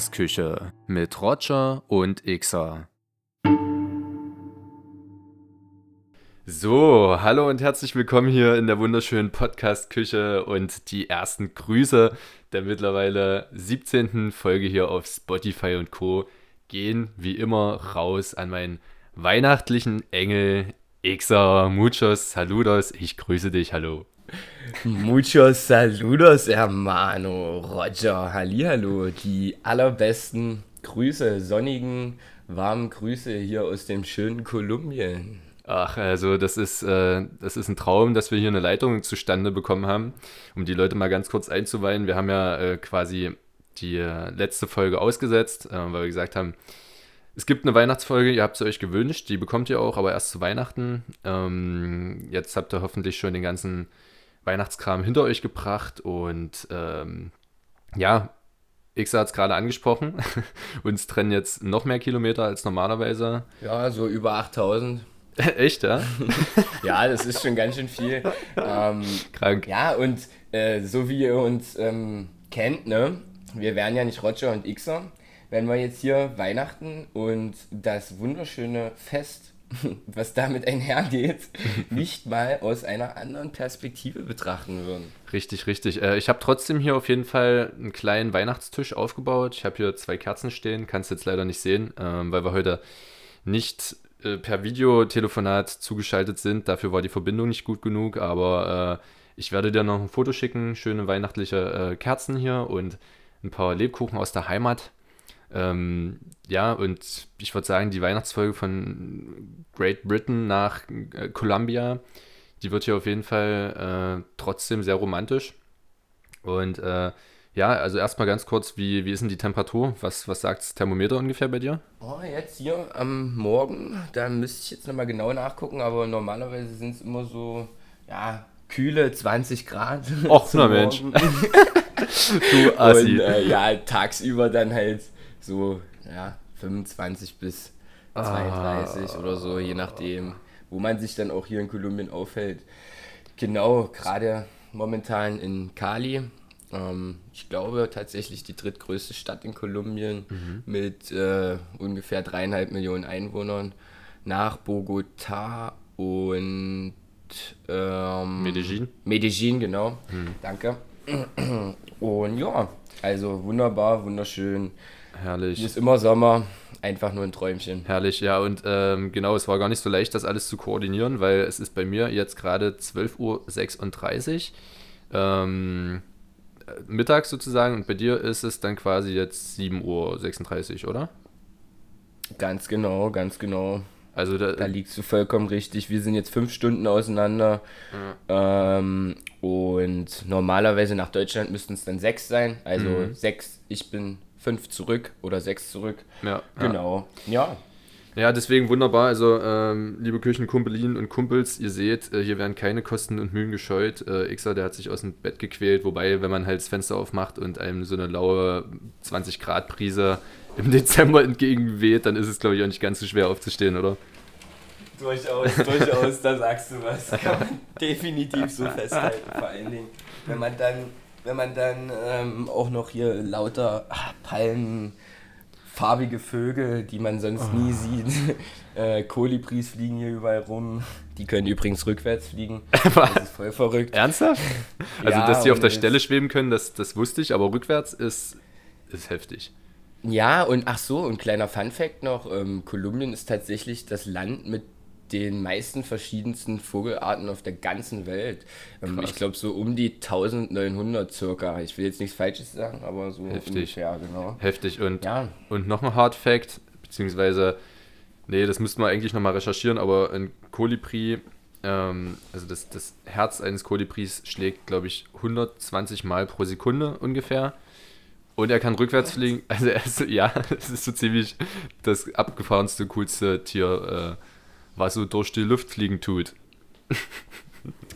Podcast-Küche mit Roger und Xer. So, hallo und herzlich willkommen hier in der wunderschönen Podcast-Küche und die ersten Grüße der mittlerweile 17. Folge hier auf Spotify und Co. gehen wie immer raus an meinen weihnachtlichen Engel Xer. Muchos saludos, ich grüße dich, hallo. Muchos saludos, hermano. Roger, hallihallo. Die allerbesten Grüße, sonnigen, warmen Grüße hier aus dem schönen Kolumbien. Ach, also das ist, äh, das ist ein Traum, dass wir hier eine Leitung zustande bekommen haben. Um die Leute mal ganz kurz einzuweihen, wir haben ja äh, quasi die äh, letzte Folge ausgesetzt, äh, weil wir gesagt haben, es gibt eine Weihnachtsfolge, ihr habt sie euch gewünscht, die bekommt ihr auch, aber erst zu Weihnachten. Ähm, jetzt habt ihr hoffentlich schon den ganzen Weihnachtskram hinter euch gebracht und ähm, ja, X hat es gerade angesprochen. Uns trennen jetzt noch mehr Kilometer als normalerweise. Ja, so über 8000. Echt, ja? ja, das ist schon ganz schön viel. Ähm, Krank. Ja, und äh, so wie ihr uns ähm, kennt, ne? Wir wären ja nicht Roger und Xer, wenn wir jetzt hier Weihnachten und das wunderschöne Fest was damit einhergeht, nicht mal aus einer anderen Perspektive betrachten würden. Richtig, richtig. Äh, ich habe trotzdem hier auf jeden Fall einen kleinen Weihnachtstisch aufgebaut. Ich habe hier zwei Kerzen stehen, kannst jetzt leider nicht sehen, ähm, weil wir heute nicht äh, per Videotelefonat zugeschaltet sind. Dafür war die Verbindung nicht gut genug, aber äh, ich werde dir noch ein Foto schicken, schöne weihnachtliche Kerzen hier und ein paar Lebkuchen aus der Heimat. Ähm, ja, und ich würde sagen, die Weihnachtsfolge von Great Britain nach äh, Columbia, die wird hier auf jeden Fall äh, trotzdem sehr romantisch. Und äh, ja, also erstmal ganz kurz, wie, wie ist denn die Temperatur? Was, was sagt das Thermometer ungefähr bei dir? Oh, jetzt hier am Morgen, da müsste ich jetzt nochmal genau nachgucken, aber normalerweise sind es immer so, ja, kühle 20 Grad. Och, na Mensch. du Assi. Und äh, ja, tagsüber dann halt so ja, 25 bis 32 ah. oder so, je nachdem, wo man sich dann auch hier in Kolumbien aufhält. Genau, gerade momentan in Cali. Ähm, ich glaube tatsächlich die drittgrößte Stadt in Kolumbien mhm. mit äh, ungefähr dreieinhalb Millionen Einwohnern. Nach Bogota und ähm, Medellin. Medellin, genau. Mhm. Danke. Und ja, also wunderbar, wunderschön. Herrlich. Hier ist immer Sommer, einfach nur ein Träumchen. Herrlich, ja. Und ähm, genau, es war gar nicht so leicht, das alles zu koordinieren, weil es ist bei mir jetzt gerade 12.36 Uhr. Ähm, mittags sozusagen und bei dir ist es dann quasi jetzt 7.36 Uhr, oder? Ganz genau, ganz genau. Also da, da liegst du vollkommen richtig. Wir sind jetzt fünf Stunden auseinander. Ja. Ähm, und normalerweise nach Deutschland müssten es dann sechs sein. Also mhm. sechs, ich bin fünf zurück oder sechs zurück. Ja. Genau. Ja. Ja, deswegen wunderbar. Also, ähm, liebe Küchenkumpelinen und Kumpels, ihr seht, äh, hier werden keine Kosten und Mühen gescheut. Äh, Xer, der hat sich aus dem Bett gequält, wobei, wenn man halt das Fenster aufmacht und einem so eine laue 20 Grad Brise im Dezember entgegenweht, dann ist es, glaube ich, auch nicht ganz so schwer aufzustehen, oder? Durchaus, durchaus, da sagst du was. Kann man definitiv so festhalten. Vor allen Dingen, wenn man dann wenn man dann ähm, auch noch hier lauter ach, Palmen, farbige Vögel, die man sonst oh. nie sieht. Äh, Kolibris fliegen hier überall rum. Die können übrigens rückwärts fliegen. Das ist voll verrückt. Ernsthaft? Also, ja, dass die auf der Stelle schweben können, das, das wusste ich, aber rückwärts ist, ist heftig. Ja, und ach so, ein kleiner Fun-Fact noch: ähm, Kolumbien ist tatsächlich das Land mit den meisten verschiedensten Vogelarten auf der ganzen Welt. Ähm, ich glaube so um die 1900 circa. Ich will jetzt nichts Falsches sagen, aber so Heftig. ungefähr, genau. Heftig. Und, ja. und noch ein Hard Fact, beziehungsweise, nee, das müssten wir eigentlich nochmal recherchieren, aber ein Kolibri, ähm, also das, das Herz eines Kolibris schlägt, glaube ich, 120 Mal pro Sekunde ungefähr. Und er kann rückwärts fliegen. Also er ist, ja, es ist so ziemlich das abgefahrenste, coolste Tier, äh, was so durch die Luft fliegen tut.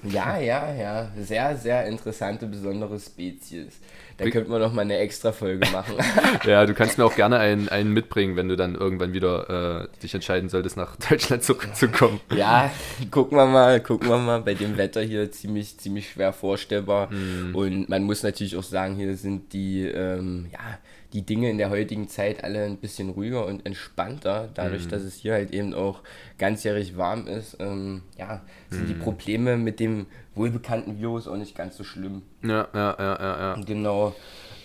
Ja, ja, ja. Sehr, sehr interessante, besondere Spezies. Da könnte man noch mal eine extra Folge machen. ja, du kannst mir auch gerne einen, einen mitbringen, wenn du dann irgendwann wieder äh, dich entscheiden solltest, nach Deutschland zurückzukommen. Ja, gucken wir mal, gucken wir mal. Bei dem Wetter hier ziemlich, ziemlich schwer vorstellbar. Mm. Und man muss natürlich auch sagen, hier sind die, ähm, ja, die Dinge in der heutigen Zeit alle ein bisschen ruhiger und entspannter, dadurch, mhm. dass es hier halt eben auch ganzjährig warm ist. Ähm, ja, sind mhm. die Probleme mit dem wohlbekannten Virus auch nicht ganz so schlimm. Ja, ja, ja, ja. ja. Genau.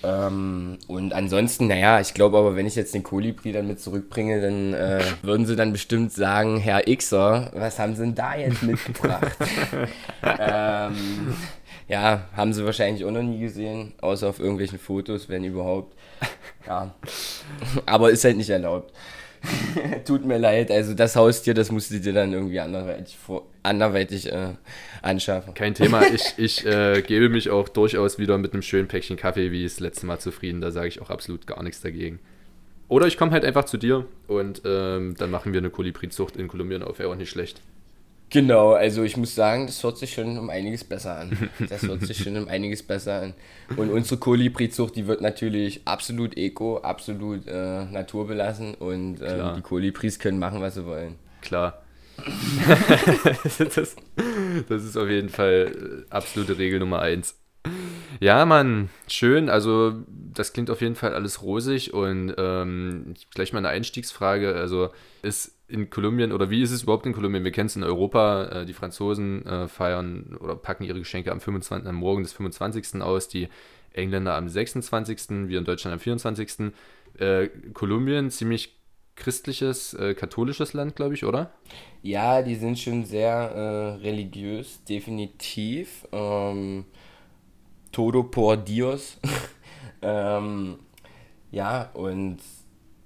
Ähm, und ansonsten, naja, ich glaube aber, wenn ich jetzt den Kolibri dann mit zurückbringe, dann äh, würden sie dann bestimmt sagen, Herr Xer, was haben sie denn da jetzt mitgebracht? ähm, ja, haben sie wahrscheinlich auch noch nie gesehen, außer auf irgendwelchen Fotos, wenn überhaupt. Ja, aber ist halt nicht erlaubt. Tut mir leid, also das Haustier, das musst du dir dann irgendwie anderweitig, vor, anderweitig äh, anschaffen. Kein Thema, ich, ich äh, gebe mich auch durchaus wieder mit einem schönen Päckchen Kaffee wie das letzte Mal zufrieden, da sage ich auch absolut gar nichts dagegen. Oder ich komme halt einfach zu dir und ähm, dann machen wir eine Kolibri-Zucht in Kolumbien auf, wäre auch nicht schlecht. Genau, also ich muss sagen, das hört sich schon um einiges besser an. Das hört sich schon um einiges besser an. Und unsere Kolibri-Zucht, die wird natürlich absolut eco, absolut äh, naturbelassen und äh, die Kolibris können machen, was sie wollen. Klar. das, das, ist auf jeden Fall äh, absolute Regel Nummer eins. Ja, Mann, schön. Also, das klingt auf jeden Fall alles rosig und ähm, gleich mal eine Einstiegsfrage. Also, ist in Kolumbien oder wie ist es überhaupt in Kolumbien? Wir kennen es in Europa, äh, die Franzosen äh, feiern oder packen ihre Geschenke am, 25, am Morgen des 25. aus, die Engländer am 26., wir in Deutschland am 24. Äh, Kolumbien, ziemlich christliches, äh, katholisches Land, glaube ich, oder? Ja, die sind schon sehr äh, religiös, definitiv. Ähm, todo por Dios. ähm, ja, und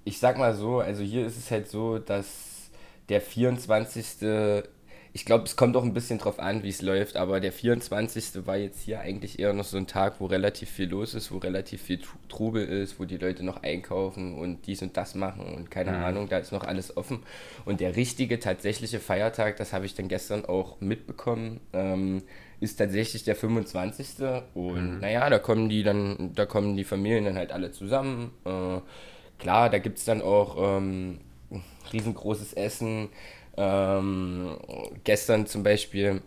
ich sag mal so, also hier ist es halt so, dass der 24. Ich glaube, es kommt auch ein bisschen drauf an, wie es läuft, aber der 24. war jetzt hier eigentlich eher noch so ein Tag, wo relativ viel los ist, wo relativ viel Trubel ist, wo die Leute noch einkaufen und dies und das machen und keine mhm. Ahnung, da ist noch alles offen. Und der richtige, tatsächliche Feiertag, das habe ich dann gestern auch mitbekommen, ähm, ist tatsächlich der 25. Und mhm. naja, da kommen die dann, da kommen die Familien dann halt alle zusammen. Äh, klar, da gibt es dann auch. Ähm, riesengroßes Essen. Ähm, gestern zum Beispiel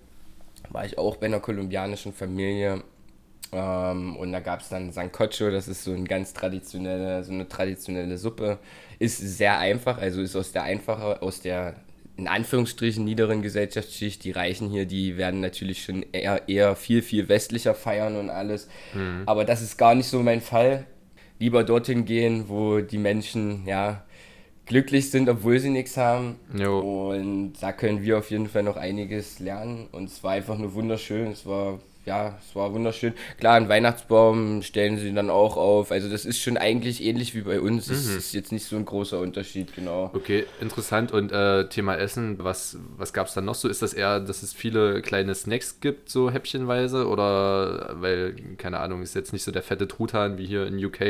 war ich auch bei einer kolumbianischen Familie ähm, und da gab es dann Sancocho, das ist so, ein ganz traditionelle, so eine traditionelle Suppe. Ist sehr einfach, also ist aus der einfache, aus der in Anführungsstrichen niederen Gesellschaftsschicht. Die Reichen hier, die werden natürlich schon eher, eher viel, viel westlicher feiern und alles. Mhm. Aber das ist gar nicht so mein Fall. Lieber dorthin gehen, wo die Menschen, ja, glücklich sind, obwohl sie nichts haben. Jo. Und da können wir auf jeden Fall noch einiges lernen. Und es war einfach nur wunderschön. Es war, ja, es war wunderschön. Klar, einen Weihnachtsbaum stellen sie dann auch auf. Also das ist schon eigentlich ähnlich wie bei uns. Es mhm. ist jetzt nicht so ein großer Unterschied, genau. Okay, interessant. Und äh, Thema Essen, was, was gab es dann noch so? Ist das eher, dass es viele kleine Snacks gibt, so häppchenweise? Oder, weil, keine Ahnung, ist jetzt nicht so der fette Truthahn wie hier in UK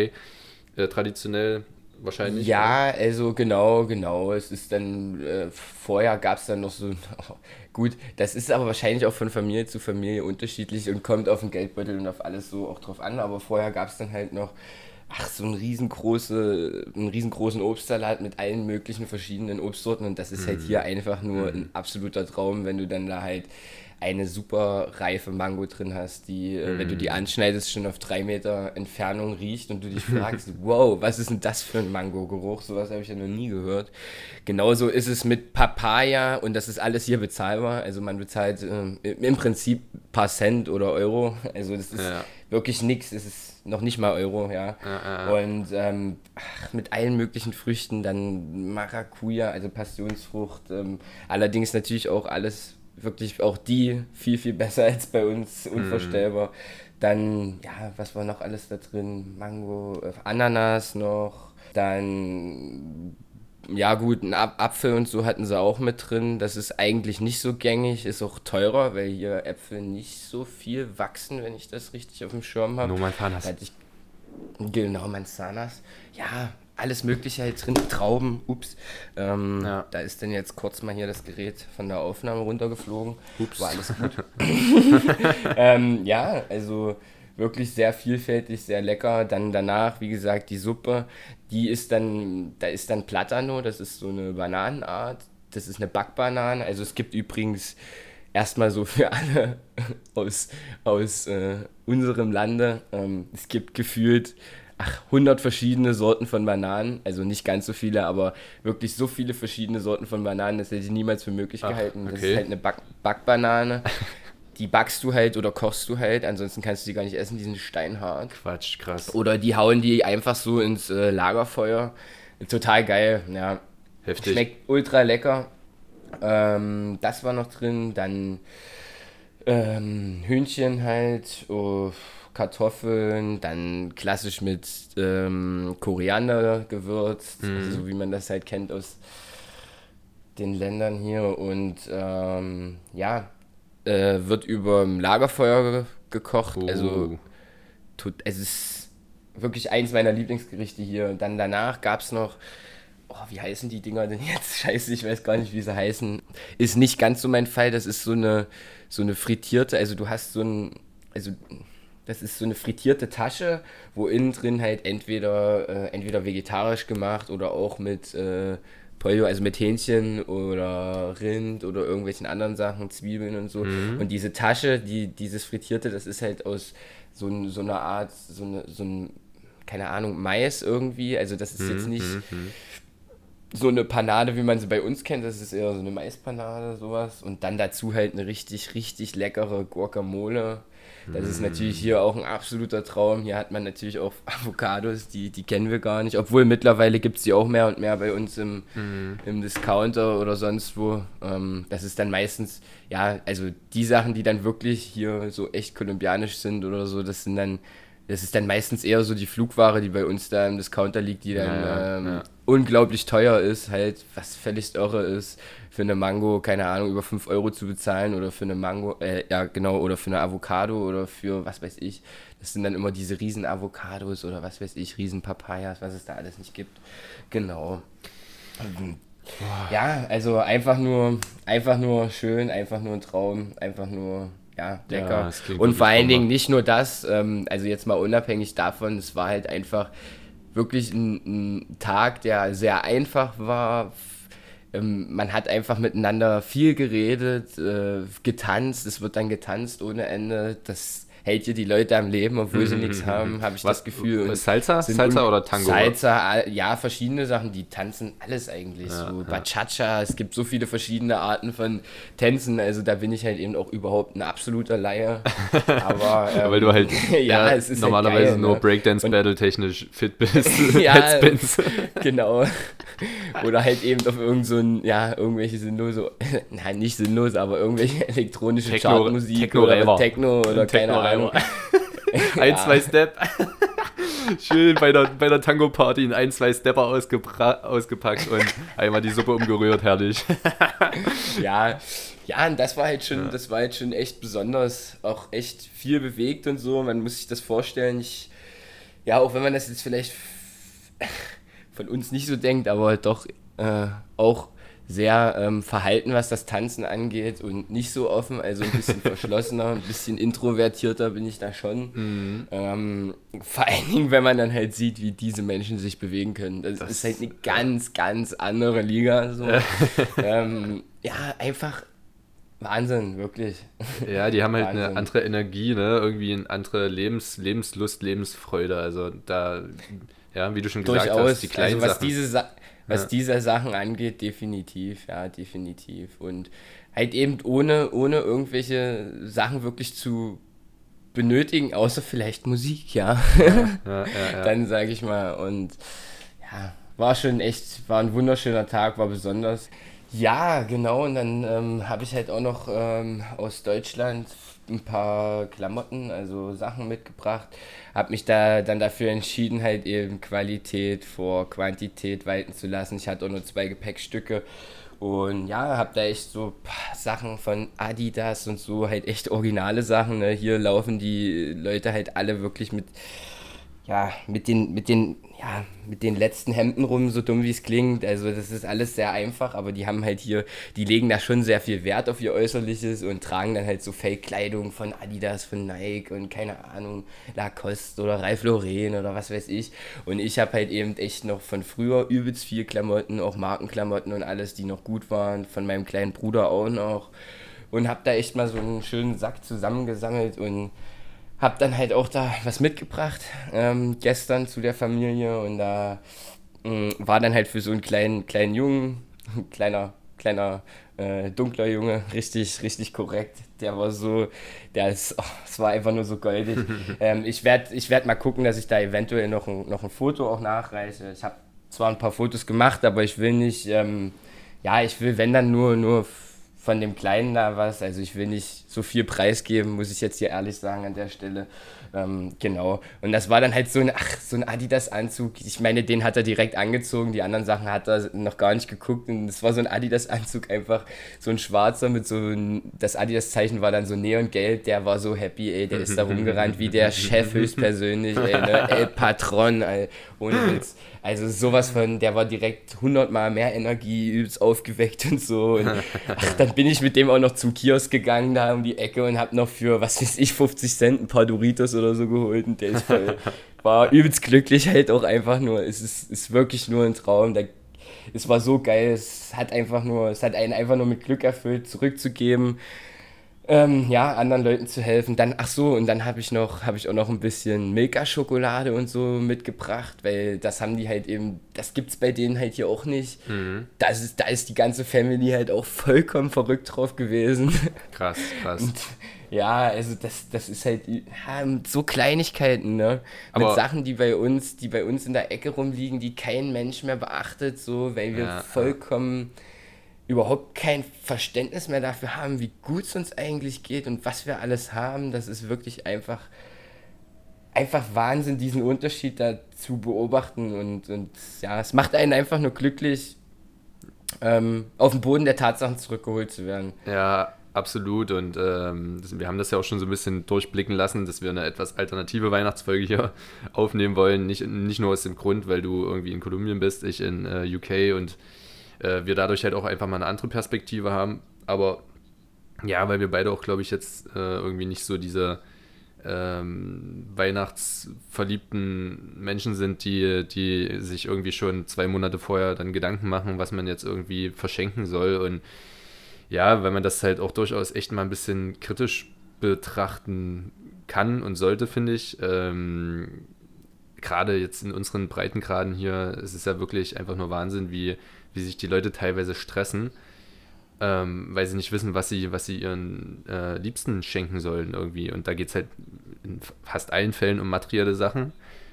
äh, traditionell wahrscheinlich. Ja, also genau, genau. Es ist dann, äh, vorher gab es dann noch so, oh, gut, das ist aber wahrscheinlich auch von Familie zu Familie unterschiedlich und kommt auf den Geldbeutel und auf alles so auch drauf an, aber vorher gab es dann halt noch, ach, so einen, riesengroße, einen riesengroßen Obstsalat mit allen möglichen verschiedenen Obstsorten und das ist mhm. halt hier einfach nur mhm. ein absoluter Traum, wenn du dann da halt eine super reife Mango drin hast, die, mm. wenn du die mm. anschneidest, schon auf drei Meter Entfernung riecht und du dich fragst, wow, was ist denn das für ein Mango-Geruch? Sowas habe ich ja noch nie gehört. Genauso ist es mit Papaya und das ist alles hier bezahlbar. Also man bezahlt äh, im Prinzip ein paar Cent oder Euro. Also das ist ja. wirklich nichts. Es ist noch nicht mal Euro, ja. ja, ja und ähm, ach, mit allen möglichen Früchten, dann Maracuja, also Passionsfrucht. Ähm, allerdings natürlich auch alles wirklich auch die viel, viel besser als bei uns, mhm. unvorstellbar. Mm. Dann, ja, was war noch alles da drin? Mango, äh, Ananas noch, dann, ja gut, ein Apfel und so hatten sie auch mit drin. Das ist eigentlich nicht so gängig, ist auch teurer, weil hier Äpfel nicht so viel wachsen, wenn ich das richtig auf dem Schirm habe. Nur Manzanas. Genau, Manzanas. Ja, alles Mögliche halt drin, Trauben, ups. Ähm, ja. Da ist dann jetzt kurz mal hier das Gerät von der Aufnahme runtergeflogen. Ups. War alles gut. ähm, ja, also wirklich sehr vielfältig, sehr lecker. Dann danach, wie gesagt, die Suppe, die ist dann, da ist dann Platano, das ist so eine Bananenart. Das ist eine Backbanane. Also es gibt übrigens erstmal so für alle aus, aus äh, unserem Lande, ähm, es gibt gefühlt ach, 100 verschiedene Sorten von Bananen. Also nicht ganz so viele, aber wirklich so viele verschiedene Sorten von Bananen, das hätte ich niemals für möglich ach, gehalten. Okay. Das ist halt eine Back Backbanane. die backst du halt oder kochst du halt, ansonsten kannst du die gar nicht essen, die sind steinhart. Quatsch, krass. Oder die hauen die einfach so ins äh, Lagerfeuer. Total geil, ja. Heftig. Schmeckt ultra lecker. Ähm, das war noch drin, dann ähm, Hühnchen halt, oh, Kartoffeln, dann klassisch mit ähm, Koriander gewürzt, mhm. also so wie man das halt kennt aus den Ländern hier und ähm, ja, äh, wird über Lagerfeuer gekocht. Also, oh. Also tut, es ist wirklich eins meiner Lieblingsgerichte hier. Und dann danach gab es noch, oh, wie heißen die Dinger denn jetzt? Scheiße, ich weiß gar nicht, wie sie heißen. Ist nicht ganz so mein Fall. Das ist so eine, so eine frittierte, also du hast so ein, also das ist so eine frittierte Tasche, wo innen drin halt entweder, äh, entweder vegetarisch gemacht oder auch mit äh, Pollo, also mit Hähnchen oder Rind oder irgendwelchen anderen Sachen, Zwiebeln und so. Mhm. Und diese Tasche, die, dieses Frittierte, das ist halt aus so, so einer Art, so, eine, so ein, keine Ahnung, Mais irgendwie. Also das ist mhm. jetzt nicht mhm. mhm. so eine Panade, wie man sie bei uns kennt. Das ist eher so eine Maispanade, sowas. Und dann dazu halt eine richtig, richtig leckere Guacamole das ist natürlich hier auch ein absoluter Traum. Hier hat man natürlich auch Avocados, die, die kennen wir gar nicht. Obwohl mittlerweile gibt es die auch mehr und mehr bei uns im, mhm. im Discounter oder sonst wo. Ähm, das ist dann meistens, ja, also die Sachen, die dann wirklich hier so echt kolumbianisch sind oder so, das sind dann das ist dann meistens eher so die Flugware, die bei uns da im Discounter liegt, die dann ja, ähm, ja. Unglaublich teuer ist, halt, was völlig irre ist für eine Mango, keine Ahnung, über 5 Euro zu bezahlen oder für eine Mango, äh, ja genau, oder für eine Avocado oder für was weiß ich. Das sind dann immer diese riesen Avocados oder was weiß ich, riesen Papayas, was es da alles nicht gibt. Genau. Ja, also einfach nur, einfach nur schön, einfach nur ein Traum, einfach nur, ja, lecker. Ja, Und vor allen Dingen nicht nur das, ähm, also jetzt mal unabhängig davon, es war halt einfach wirklich ein, ein Tag, der sehr einfach war, ähm, man hat einfach miteinander viel geredet, äh, getanzt, es wird dann getanzt ohne Ende. Das hält dir die Leute am Leben, obwohl sie nichts haben, habe ich Was, das Gefühl. Und Salsa? Salsa oder Tango? Salsa, ja, verschiedene Sachen, die tanzen alles eigentlich. Ja, so ja. Bachata, es gibt so viele verschiedene Arten von Tänzen, also da bin ich halt eben auch überhaupt ein absoluter Laie. Aber, ähm, Weil du halt ja, ja halt normalerweise halt geil, nur ne? Breakdance-Battle technisch fit bist. ja, genau. Oder halt eben auf irgend so ein, ja, irgendwelche sinnlose, nein, nicht sinnlose, aber irgendwelche elektronische Techno, Chartmusik Techno oder Techno oder keine Ahnung. Euro. ein, ja. zwei Step. Schön bei der, bei der Tango-Party in ein, zwei Stepper ausgepackt und einmal die Suppe umgerührt, herrlich. ja, ja, und das war halt schon, ja. das war halt schon echt besonders, auch echt viel bewegt und so. Man muss sich das vorstellen. Ich, ja, auch wenn man das jetzt vielleicht von uns nicht so denkt, aber doch äh, auch sehr ähm, verhalten, was das Tanzen angeht und nicht so offen, also ein bisschen verschlossener, ein bisschen introvertierter bin ich da schon. Mhm. Ähm, vor allen Dingen, wenn man dann halt sieht, wie diese Menschen sich bewegen können. Das, das ist halt eine ganz, ganz andere Liga. So. ähm, ja, einfach Wahnsinn, wirklich. Ja, die haben halt Wahnsinn. eine andere Energie, ne? Irgendwie eine andere Lebens, Lebenslust, Lebensfreude. Also da, ja, wie du schon gesagt Durchaus. hast, die kleinen also was Sachen. diese Sa was ja. diese Sachen angeht, definitiv, ja, definitiv. Und halt eben ohne, ohne irgendwelche Sachen wirklich zu benötigen, außer vielleicht Musik, ja. ja, ja, ja Dann sage ich mal. Und ja, war schon echt, war ein wunderschöner Tag, war besonders. Ja, genau. Und dann ähm, habe ich halt auch noch ähm, aus Deutschland ein paar Klamotten, also Sachen mitgebracht. Habe mich da dann dafür entschieden, halt eben Qualität vor Quantität walten zu lassen. Ich hatte auch nur zwei Gepäckstücke. Und ja, habe da echt so Sachen von Adidas und so, halt echt originale Sachen. Ne? Hier laufen die Leute halt alle wirklich mit ja, mit den, mit den, ja, mit den letzten Hemden rum, so dumm wie es klingt. Also das ist alles sehr einfach, aber die haben halt hier, die legen da schon sehr viel Wert auf ihr Äußerliches und tragen dann halt so Fake-Kleidung von Adidas, von Nike und keine Ahnung, Lacoste oder Ralph Lauren oder was weiß ich. Und ich habe halt eben echt noch von früher übelst viel Klamotten, auch Markenklamotten und alles, die noch gut waren, von meinem kleinen Bruder auch noch. Und habe da echt mal so einen schönen Sack zusammengesammelt und hab dann halt auch da was mitgebracht ähm, gestern zu der Familie und da äh, war dann halt für so einen kleinen, kleinen Jungen, kleiner, kleiner, äh, dunkler Junge, richtig, richtig korrekt. Der war so, der ist, oh, es war einfach nur so goldig. ähm, ich werde ich werd mal gucken, dass ich da eventuell noch ein, noch ein Foto auch nachreiche. Ich habe zwar ein paar Fotos gemacht, aber ich will nicht, ähm, ja, ich will, wenn dann nur, nur von dem Kleinen da was. Also ich will nicht so viel preisgeben, muss ich jetzt hier ehrlich sagen an der Stelle. Ähm, genau. Und das war dann halt so ein, ach, so ein Adidas-Anzug. Ich meine, den hat er direkt angezogen, die anderen Sachen hat er noch gar nicht geguckt. Und es war so ein Adidas-Anzug, einfach so ein schwarzer mit so ein, das Adidas-Zeichen war dann so neongelb. Der war so happy, ey. Der ist da rumgerannt wie der Chef höchstpersönlich, ey, ne? El Patron, ey. ohne Witz. Also sowas von, der war direkt hundertmal mehr Energie, übelst aufgeweckt und so. Und ach, dann bin ich mit dem auch noch zum Kiosk gegangen da um die Ecke und hab noch für, was weiß ich, 50 Cent ein paar Doritos oder so geholt. Und der ist voll, war übelst glücklich halt auch einfach nur. Es ist, ist wirklich nur ein Traum. Da, es war so geil. Es hat einfach nur, es hat einen einfach nur mit Glück erfüllt, zurückzugeben ähm, ja, anderen Leuten zu helfen. Dann, ach so, und dann habe ich noch, habe ich auch noch ein bisschen Milka-Schokolade und so mitgebracht, weil das haben die halt eben, das gibt's bei denen halt hier auch nicht. Mhm. Das ist, da ist die ganze Family halt auch vollkommen verrückt drauf gewesen. Krass, krass. Und, ja, also das, das ist halt ja, so Kleinigkeiten, ne? Aber Mit Sachen, die bei uns, die bei uns in der Ecke rumliegen, die kein Mensch mehr beachtet, so, weil wir ja, vollkommen. Ja überhaupt kein Verständnis mehr dafür haben, wie gut es uns eigentlich geht und was wir alles haben. Das ist wirklich einfach, einfach Wahnsinn, diesen Unterschied da zu beobachten. Und, und ja, es macht einen einfach nur glücklich, ähm, auf den Boden der Tatsachen zurückgeholt zu werden. Ja, absolut. Und ähm, wir haben das ja auch schon so ein bisschen durchblicken lassen, dass wir eine etwas alternative Weihnachtsfolge hier aufnehmen wollen. Nicht, nicht nur aus dem Grund, weil du irgendwie in Kolumbien bist, ich in äh, UK und äh, wir dadurch halt auch einfach mal eine andere Perspektive haben. Aber ja, weil wir beide auch, glaube ich, jetzt äh, irgendwie nicht so diese ähm, weihnachtsverliebten Menschen sind, die, die sich irgendwie schon zwei Monate vorher dann Gedanken machen, was man jetzt irgendwie verschenken soll. Und ja, weil man das halt auch durchaus echt mal ein bisschen kritisch betrachten kann und sollte, finde ich. Ähm, Gerade jetzt in unseren Breitengraden hier, es ist ja wirklich einfach nur Wahnsinn, wie wie sich die Leute teilweise stressen, ähm, weil sie nicht wissen, was sie, was sie ihren äh, Liebsten schenken sollen irgendwie. Und da geht es halt in fast allen Fällen um materielle Sachen.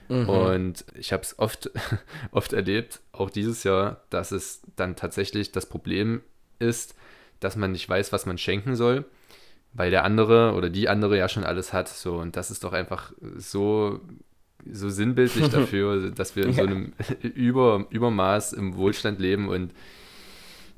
Mhm. Und ich habe es oft, oft erlebt, auch dieses Jahr, dass es dann tatsächlich das Problem ist, dass man nicht weiß, was man schenken soll, weil der andere oder die andere ja schon alles hat. So, und das ist doch einfach so so sinnbildlich dafür, dass wir in so einem Über, Übermaß im Wohlstand leben und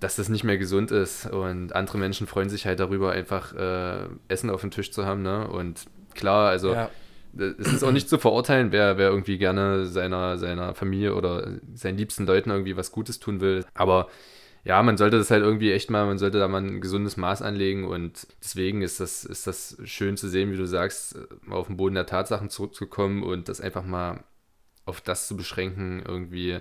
dass das nicht mehr gesund ist. Und andere Menschen freuen sich halt darüber, einfach äh, Essen auf dem Tisch zu haben. Ne? Und klar, also ja. es ist auch nicht zu verurteilen, wer, wer irgendwie gerne seiner, seiner Familie oder seinen liebsten Leuten irgendwie was Gutes tun will. Aber ja, man sollte das halt irgendwie echt mal, man sollte da mal ein gesundes Maß anlegen und deswegen ist das, ist das schön zu sehen, wie du sagst, auf den Boden der Tatsachen zurückzukommen und das einfach mal auf das zu beschränken, irgendwie,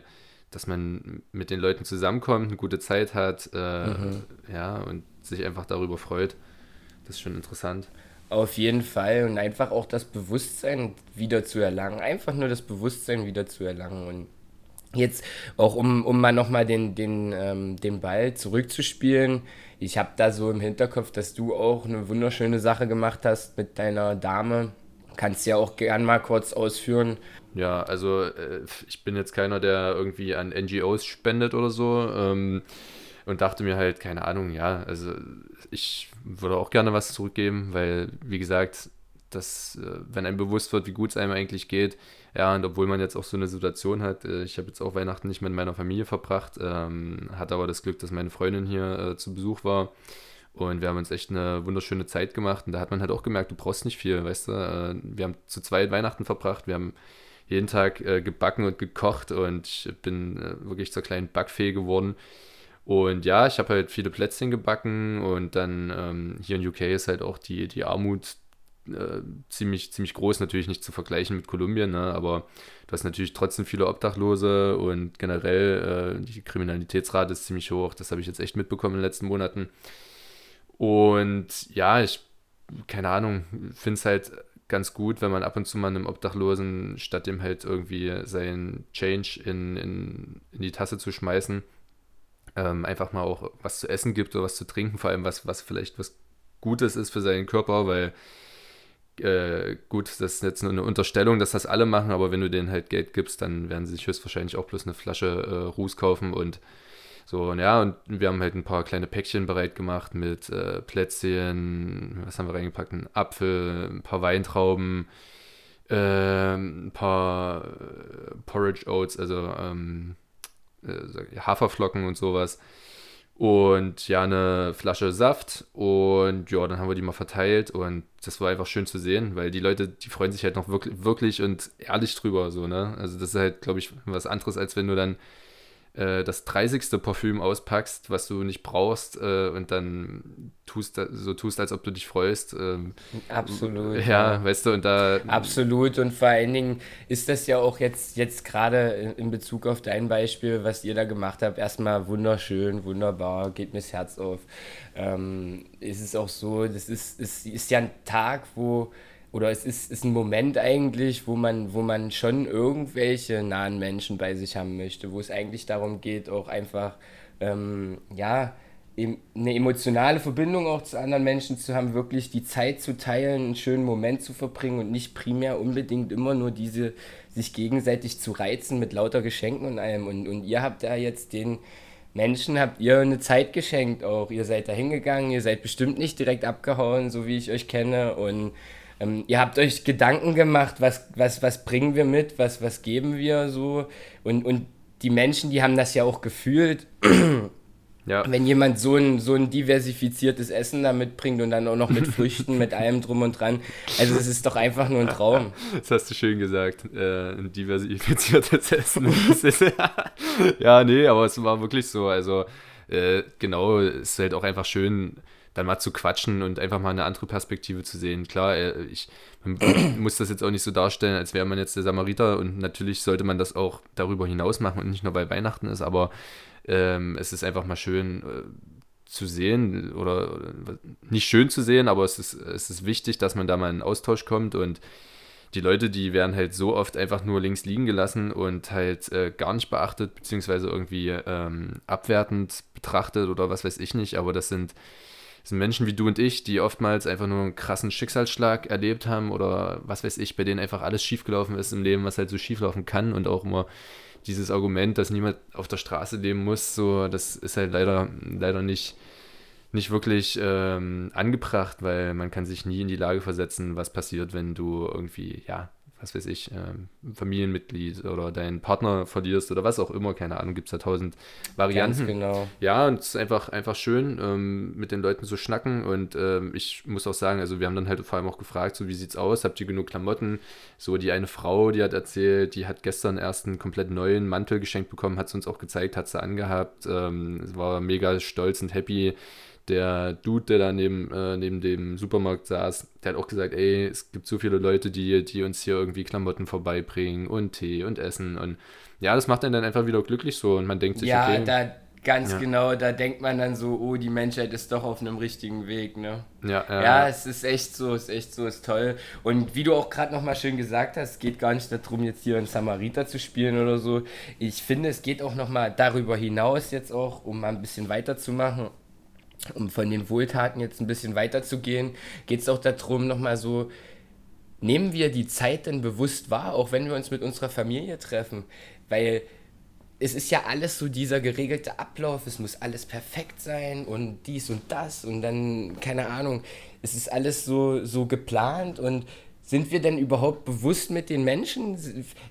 dass man mit den Leuten zusammenkommt, eine gute Zeit hat, äh, mhm. ja, und sich einfach darüber freut. Das ist schon interessant. Auf jeden Fall und einfach auch das Bewusstsein wieder zu erlangen. Einfach nur das Bewusstsein wieder zu erlangen und Jetzt auch um, um mal nochmal den, den, ähm, den Ball zurückzuspielen. Ich habe da so im Hinterkopf, dass du auch eine wunderschöne Sache gemacht hast mit deiner Dame. Kannst ja auch gern mal kurz ausführen. Ja, also äh, ich bin jetzt keiner, der irgendwie an NGOs spendet oder so. Ähm, und dachte mir halt, keine Ahnung, ja, also ich würde auch gerne was zurückgeben, weil, wie gesagt, dass, äh, wenn einem bewusst wird, wie gut es einem eigentlich geht, ja, und obwohl man jetzt auch so eine Situation hat, äh, ich habe jetzt auch Weihnachten nicht mit meiner Familie verbracht, ähm, hatte aber das Glück, dass meine Freundin hier äh, zu Besuch war. Und wir haben uns echt eine wunderschöne Zeit gemacht. Und da hat man halt auch gemerkt, du brauchst nicht viel, weißt du. Äh, wir haben zu zweit Weihnachten verbracht. Wir haben jeden Tag äh, gebacken und gekocht und ich bin äh, wirklich zur kleinen Backfee geworden. Und ja, ich habe halt viele Plätzchen gebacken und dann ähm, hier in UK ist halt auch die, die Armut äh, ziemlich, ziemlich groß, natürlich nicht zu vergleichen mit Kolumbien, ne? aber du hast natürlich trotzdem viele Obdachlose und generell äh, die Kriminalitätsrate ist ziemlich hoch. Das habe ich jetzt echt mitbekommen in den letzten Monaten. Und ja, ich, keine Ahnung, finde es halt ganz gut, wenn man ab und zu mal einem Obdachlosen, statt dem halt irgendwie sein Change in, in, in die Tasse zu schmeißen, ähm, einfach mal auch was zu essen gibt oder was zu trinken, vor allem was, was vielleicht was Gutes ist für seinen Körper, weil äh, gut, das ist jetzt nur eine Unterstellung, dass das alle machen, aber wenn du denen halt Geld gibst, dann werden sie sich höchstwahrscheinlich auch bloß eine Flasche äh, Ruß kaufen und so, und ja, und wir haben halt ein paar kleine Päckchen bereit gemacht mit äh, Plätzchen, was haben wir reingepackt? Ein Apfel, ein paar Weintrauben, äh, ein paar äh, Porridge Oats, also ähm, äh, Haferflocken und sowas. Und ja, eine Flasche Saft. Und ja, dann haben wir die mal verteilt. Und das war einfach schön zu sehen, weil die Leute, die freuen sich halt noch wirklich, wirklich und ehrlich drüber. So, ne? Also, das ist halt, glaube ich, was anderes, als wenn du dann äh, das 30. Parfüm auspackst, was du nicht brauchst äh, und dann tust, so tust, als ob du dich freust. Ähm, Absolut. Ja, ja, weißt du, und da. Absolut. Und vor allen Dingen ist das ja auch jetzt, jetzt gerade in Bezug auf dein Beispiel, was ihr da gemacht habt, erstmal wunderschön, wunderbar, geht mir das Herz auf. Ähm, ist es auch so, das ist, ist, ist ja ein Tag, wo oder es ist, ist ein Moment eigentlich, wo man, wo man schon irgendwelche nahen Menschen bei sich haben möchte, wo es eigentlich darum geht, auch einfach, ähm, ja, eine emotionale Verbindung auch zu anderen Menschen zu haben, wirklich die Zeit zu teilen, einen schönen Moment zu verbringen und nicht primär unbedingt immer nur diese sich gegenseitig zu reizen mit lauter Geschenken und allem. Und, und ihr habt da jetzt den Menschen, habt ihr eine Zeit geschenkt auch. Ihr seid da hingegangen, ihr seid bestimmt nicht direkt abgehauen, so wie ich euch kenne. Und ähm, ihr habt euch Gedanken gemacht, was, was, was bringen wir mit, was, was geben wir so. Und, und die Menschen, die haben das ja auch gefühlt. Ja. Wenn jemand so ein, so ein diversifiziertes Essen da mitbringt und dann auch noch mit Früchten, mit allem drum und dran. Also es ist doch einfach nur ein Traum. Das hast du schön gesagt. Äh, ein diversifiziertes Essen. ja, nee, aber es war wirklich so. Also äh, genau, es ist halt auch einfach schön, dann mal zu quatschen und einfach mal eine andere Perspektive zu sehen. Klar, äh, ich muss das jetzt auch nicht so darstellen, als wäre man jetzt der Samariter und natürlich sollte man das auch darüber hinaus machen und nicht nur weil Weihnachten ist, aber ähm, es ist einfach mal schön äh, zu sehen oder, oder, nicht schön zu sehen, aber es ist, es ist wichtig, dass man da mal in Austausch kommt und die Leute, die werden halt so oft einfach nur links liegen gelassen und halt äh, gar nicht beachtet, beziehungsweise irgendwie ähm, abwertend betrachtet oder was weiß ich nicht, aber das sind sind Menschen wie du und ich, die oftmals einfach nur einen krassen Schicksalsschlag erlebt haben oder was weiß ich, bei denen einfach alles schiefgelaufen ist im Leben, was halt so schieflaufen kann und auch immer dieses Argument, dass niemand auf der Straße leben muss, so, das ist halt leider, leider nicht, nicht wirklich ähm, angebracht, weil man kann sich nie in die Lage versetzen, was passiert, wenn du irgendwie, ja, was weiß ich, ähm, Familienmitglied oder deinen Partner verlierst oder was auch immer, keine Ahnung, gibt es da tausend Varianten. Ganz genau. Ja, und es ist einfach, einfach schön, ähm, mit den Leuten zu schnacken und ähm, ich muss auch sagen, also wir haben dann halt vor allem auch gefragt, so wie sieht's aus, habt ihr genug Klamotten? So die eine Frau, die hat erzählt, die hat gestern erst einen komplett neuen Mantel geschenkt bekommen, hat es uns auch gezeigt, hat sie angehabt, ähm, war mega stolz und happy der Dude, der da neben, äh, neben dem Supermarkt saß, der hat auch gesagt, ey, es gibt so viele Leute, die, die uns hier irgendwie Klamotten vorbeibringen und Tee und Essen und ja, das macht einen dann einfach wieder glücklich so und man denkt sich, ja, okay. Da, ganz ja. genau, da denkt man dann so, oh, die Menschheit ist doch auf einem richtigen Weg, ne? Ja, ja, ja es ist echt so, es ist echt so, ist toll. Und wie du auch gerade nochmal schön gesagt hast, es geht gar nicht darum, jetzt hier einen Samariter zu spielen oder so. Ich finde, es geht auch nochmal darüber hinaus jetzt auch, um mal ein bisschen weiterzumachen um von den Wohltaten jetzt ein bisschen weiterzugehen, geht es auch darum, nochmal so, nehmen wir die Zeit denn bewusst wahr, auch wenn wir uns mit unserer Familie treffen, weil es ist ja alles so dieser geregelte Ablauf, es muss alles perfekt sein und dies und das und dann, keine Ahnung, es ist alles so, so geplant und sind wir denn überhaupt bewusst mit den Menschen?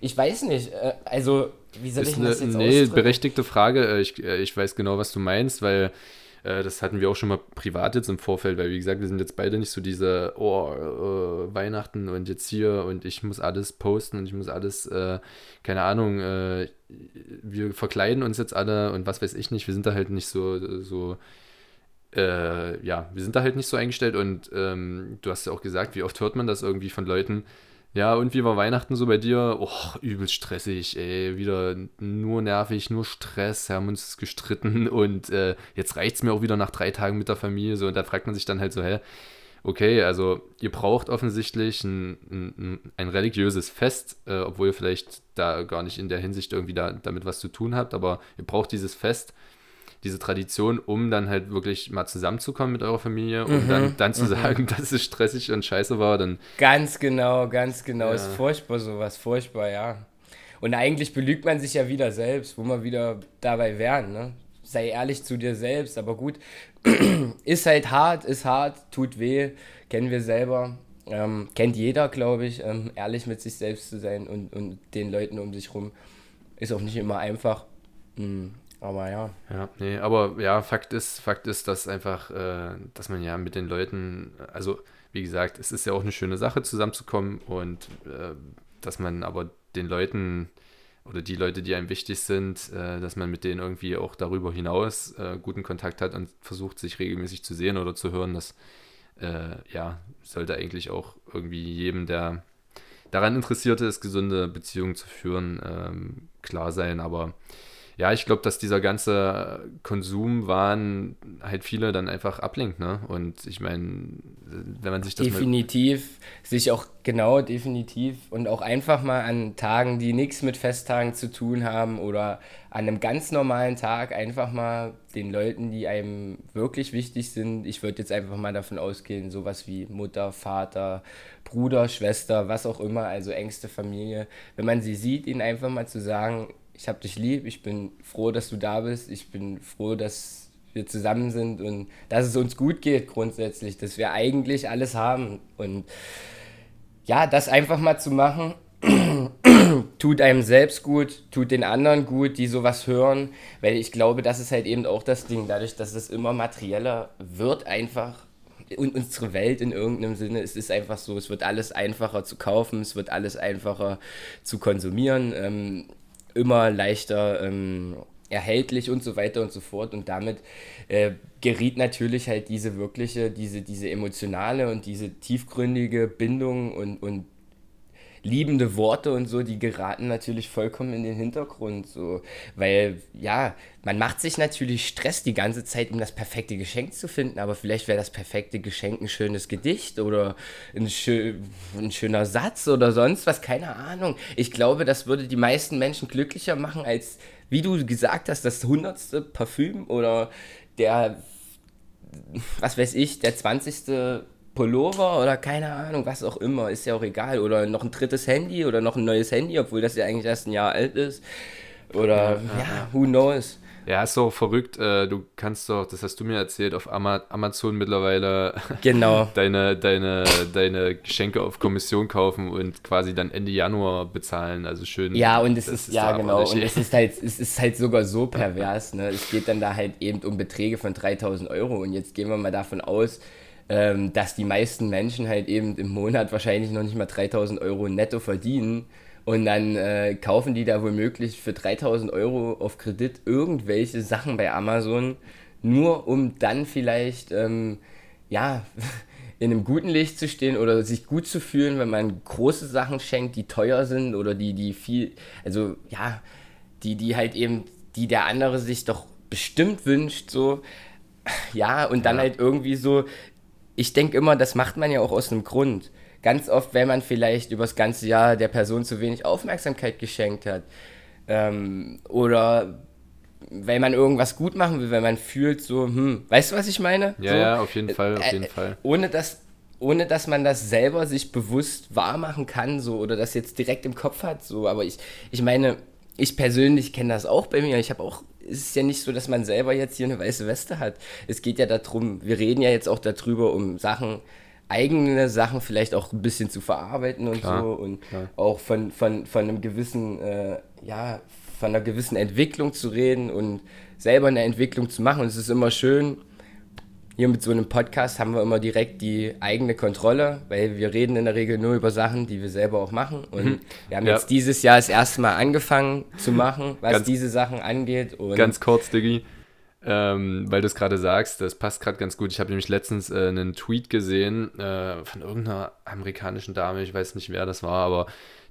Ich weiß nicht, äh, also wie soll ist ich das jetzt Nee, ausdrücken? berechtigte Frage, äh, ich, äh, ich weiß genau, was du meinst, weil äh, das hatten wir auch schon mal privat jetzt im Vorfeld, weil wie gesagt, wir sind jetzt beide nicht so diese, oh, äh, Weihnachten und jetzt hier und ich muss alles posten und ich muss alles, äh, keine Ahnung, äh, wir verkleiden uns jetzt alle und was weiß ich nicht, wir sind da halt nicht so, so äh, ja, wir sind da halt nicht so eingestellt und ähm, du hast ja auch gesagt, wie oft hört man das irgendwie von Leuten, ja, und wie war Weihnachten so bei dir? Oh, übel stressig, ey. Wieder nur nervig, nur Stress, haben uns gestritten und äh, jetzt reicht es mir auch wieder nach drei Tagen mit der Familie. So, und da fragt man sich dann halt so, hä? okay, also ihr braucht offensichtlich ein, ein, ein religiöses Fest, äh, obwohl ihr vielleicht da gar nicht in der Hinsicht irgendwie da, damit was zu tun habt, aber ihr braucht dieses Fest, diese Tradition, um dann halt wirklich mal zusammenzukommen mit eurer Familie, um mhm, dann, dann zu mhm. sagen, dass es stressig und scheiße war, dann. Ganz genau, ganz genau. Ja. Ist furchtbar sowas, furchtbar, ja. Und eigentlich belügt man sich ja wieder selbst, wo wir wieder dabei wären, ne? sei ehrlich zu dir selbst, aber gut, ist halt hart, ist hart, tut weh, kennen wir selber, ähm, kennt jeder, glaube ich, ähm, ehrlich mit sich selbst zu sein und, und den Leuten um sich rum, ist auch nicht immer einfach, mhm. Aber ja. Ja, nee, aber ja, Fakt ist, Fakt ist, dass einfach, äh, dass man ja mit den Leuten, also wie gesagt, es ist ja auch eine schöne Sache, zusammenzukommen und äh, dass man aber den Leuten oder die Leute, die einem wichtig sind, äh, dass man mit denen irgendwie auch darüber hinaus äh, guten Kontakt hat und versucht, sich regelmäßig zu sehen oder zu hören. Das äh, ja, sollte eigentlich auch irgendwie jedem, der daran interessiert ist, gesunde Beziehungen zu führen, ähm, klar sein. Aber ja, ich glaube, dass dieser ganze Konsumwahn halt viele dann einfach ablenkt, ne? Und ich meine, wenn man sich das definitiv sich auch genau definitiv. Und auch einfach mal an Tagen, die nichts mit Festtagen zu tun haben oder an einem ganz normalen Tag einfach mal den Leuten, die einem wirklich wichtig sind, ich würde jetzt einfach mal davon ausgehen, sowas wie Mutter, Vater, Bruder, Schwester, was auch immer, also engste Familie, wenn man sie sieht, ihnen einfach mal zu sagen, ich habe dich lieb, ich bin froh, dass du da bist, ich bin froh, dass wir zusammen sind und dass es uns gut geht grundsätzlich, dass wir eigentlich alles haben. Und ja, das einfach mal zu machen, tut einem selbst gut, tut den anderen gut, die sowas hören, weil ich glaube, das ist halt eben auch das Ding, dadurch, dass es immer materieller wird, einfach und unsere Welt in irgendeinem Sinne, es ist einfach so, es wird alles einfacher zu kaufen, es wird alles einfacher zu konsumieren. Ähm, immer leichter ähm, erhältlich und so weiter und so fort. Und damit äh, geriet natürlich halt diese wirkliche, diese, diese emotionale und diese tiefgründige Bindung und, und liebende Worte und so, die geraten natürlich vollkommen in den Hintergrund. So. Weil, ja, man macht sich natürlich Stress die ganze Zeit, um das perfekte Geschenk zu finden, aber vielleicht wäre das perfekte Geschenk ein schönes Gedicht oder ein, schö ein schöner Satz oder sonst was, keine Ahnung. Ich glaube, das würde die meisten Menschen glücklicher machen, als, wie du gesagt hast, das hundertste Parfüm oder der, was weiß ich, der zwanzigste Pullover oder keine Ahnung, was auch immer, ist ja auch egal. Oder noch ein drittes Handy oder noch ein neues Handy, obwohl das ja eigentlich erst ein Jahr alt ist. Oder ja, ja who knows. Ja, ist so verrückt. Äh, du kannst doch, das hast du mir erzählt, auf Amazon mittlerweile genau. deine, deine, deine Geschenke auf Kommission kaufen und quasi dann Ende Januar bezahlen. Also schön. Ja, und es ist, ist ja genau, und es ist halt, es ist halt sogar so pervers. Ne? Es geht dann da halt eben um Beträge von 3000 Euro. Und jetzt gehen wir mal davon aus, ähm, dass die meisten Menschen halt eben im Monat wahrscheinlich noch nicht mal 3000 Euro netto verdienen. Und dann äh, kaufen die da womöglich für 3000 Euro auf Kredit irgendwelche Sachen bei Amazon, nur um dann vielleicht, ähm, ja, in einem guten Licht zu stehen oder sich gut zu fühlen, wenn man große Sachen schenkt, die teuer sind oder die, die viel, also ja, die, die halt eben, die der andere sich doch bestimmt wünscht, so. Ja, und dann ja. halt irgendwie so ich denke immer, das macht man ja auch aus einem Grund. Ganz oft, wenn man vielleicht über das ganze Jahr der Person zu wenig Aufmerksamkeit geschenkt hat. Ähm, oder weil man irgendwas gut machen will, weil man fühlt so, hm, weißt du, was ich meine? Ja, so, ja, auf jeden Fall, auf jeden äh, Fall. Ohne dass, ohne dass man das selber sich bewusst wahr machen kann, so, oder das jetzt direkt im Kopf hat, so, aber ich, ich meine, ich persönlich kenne das auch bei mir. Ich habe auch, es ist ja nicht so, dass man selber jetzt hier eine weiße Weste hat. Es geht ja darum, wir reden ja jetzt auch darüber, um Sachen, eigene Sachen vielleicht auch ein bisschen zu verarbeiten und klar, so und klar. auch von, von, von einem gewissen, äh, ja, von einer gewissen Entwicklung zu reden und selber eine Entwicklung zu machen. Und es ist immer schön, hier mit so einem Podcast haben wir immer direkt die eigene Kontrolle, weil wir reden in der Regel nur über Sachen, die wir selber auch machen. Und mhm. wir haben ja. jetzt dieses Jahr das erste Mal angefangen zu machen, was ganz, diese Sachen angeht. Und ganz kurz, Diggi, ähm, weil du es gerade sagst, das passt gerade ganz gut. Ich habe nämlich letztens äh, einen Tweet gesehen äh, von irgendeiner amerikanischen Dame, ich weiß nicht, wer das war, aber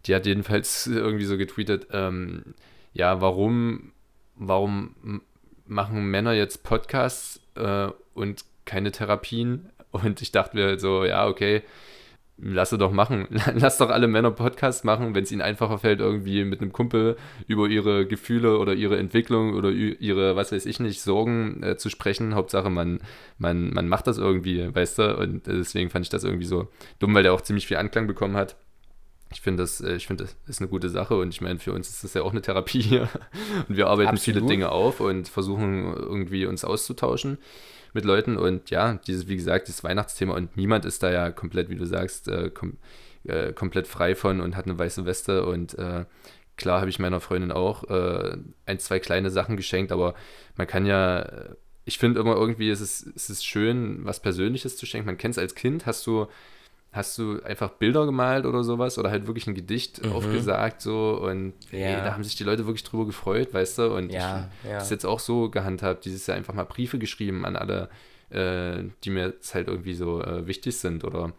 die hat jedenfalls irgendwie so getweetet, ähm, ja, warum, warum machen Männer jetzt Podcasts äh, und keine Therapien Und ich dachte mir so, ja, okay, lass doch machen. Lass doch alle Männer Podcasts machen, wenn es ihnen einfacher fällt, irgendwie mit einem Kumpel über ihre Gefühle oder ihre Entwicklung oder ihre, was weiß ich nicht, Sorgen äh, zu sprechen. Hauptsache, man, man, man macht das irgendwie, weißt du? Und deswegen fand ich das irgendwie so dumm, weil der auch ziemlich viel Anklang bekommen hat. Ich finde das, äh, ich finde, das ist eine gute Sache und ich meine, für uns ist das ja auch eine Therapie hier. Und wir arbeiten Absolut. viele Dinge auf und versuchen irgendwie uns auszutauschen mit Leuten. Und ja, dieses, wie gesagt, dieses Weihnachtsthema und niemand ist da ja komplett, wie du sagst, äh, kom äh, komplett frei von und hat eine weiße Weste und äh, klar habe ich meiner Freundin auch äh, ein, zwei kleine Sachen geschenkt, aber man kann ja, ich finde immer irgendwie, es ist, es ist schön, was Persönliches zu schenken. Man kennt es als Kind, hast du hast du einfach Bilder gemalt oder sowas oder halt wirklich ein Gedicht mhm. aufgesagt so und ja. ey, da haben sich die Leute wirklich drüber gefreut, weißt du? Und ja, ich ja. das jetzt auch so gehandhabt, dieses Jahr einfach mal Briefe geschrieben an alle, äh, die mir jetzt halt irgendwie so äh, wichtig sind oder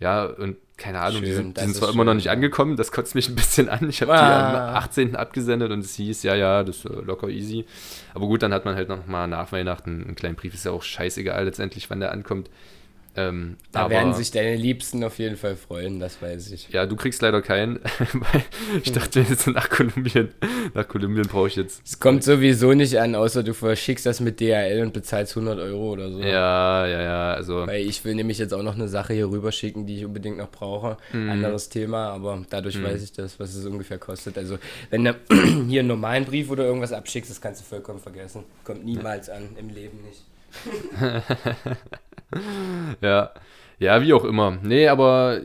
ja, und keine Ahnung, schön, die sind, die sind zwar schön. immer noch nicht angekommen, das kotzt mich ein bisschen an. Ich habe ah. die am 18. abgesendet und es hieß, ja, ja, das ist locker easy. Aber gut, dann hat man halt noch mal nach Weihnachten einen kleinen Brief, ist ja auch scheißegal letztendlich, wann der ankommt. Ähm, da aber, werden sich deine Liebsten auf jeden Fall freuen, das weiß ich. Ja, du kriegst leider keinen. ich dachte jetzt nach Kolumbien, nach Kolumbien brauche ich jetzt. Es kommt sowieso nicht an, außer du verschickst das mit DHL und bezahlst 100 Euro oder so. Ja, ja, ja. Also. Weil ich will nämlich jetzt auch noch eine Sache hier rüber schicken, die ich unbedingt noch brauche. Mhm. Anderes Thema, aber dadurch mhm. weiß ich das, was es ungefähr kostet. Also, wenn du hier einen normalen Brief oder irgendwas abschickst, das kannst du vollkommen vergessen. Kommt niemals an, im Leben nicht. ja. Ja, wie auch immer. Nee, aber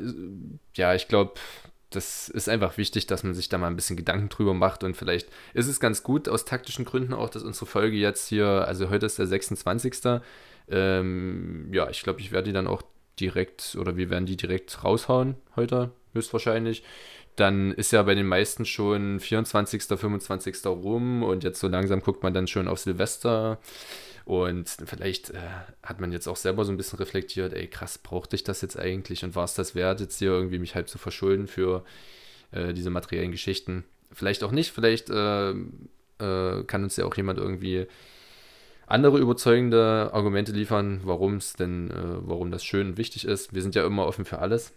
ja, ich glaube, das ist einfach wichtig, dass man sich da mal ein bisschen Gedanken drüber macht und vielleicht ist es ganz gut aus taktischen Gründen auch, dass unsere Folge jetzt hier, also heute ist der 26. Ähm, ja, ich glaube, ich werde die dann auch direkt oder wir werden die direkt raushauen heute, höchstwahrscheinlich. Dann ist ja bei den meisten schon 24., 25. rum und jetzt so langsam guckt man dann schon auf Silvester. Und vielleicht äh, hat man jetzt auch selber so ein bisschen reflektiert, ey, krass, brauchte ich das jetzt eigentlich und war es das wert, jetzt hier irgendwie mich halb zu verschulden für äh, diese materiellen Geschichten? Vielleicht auch nicht, vielleicht äh, äh kann uns ja auch jemand irgendwie andere überzeugende Argumente liefern, warum es denn, äh, warum das schön und wichtig ist. Wir sind ja immer offen für alles.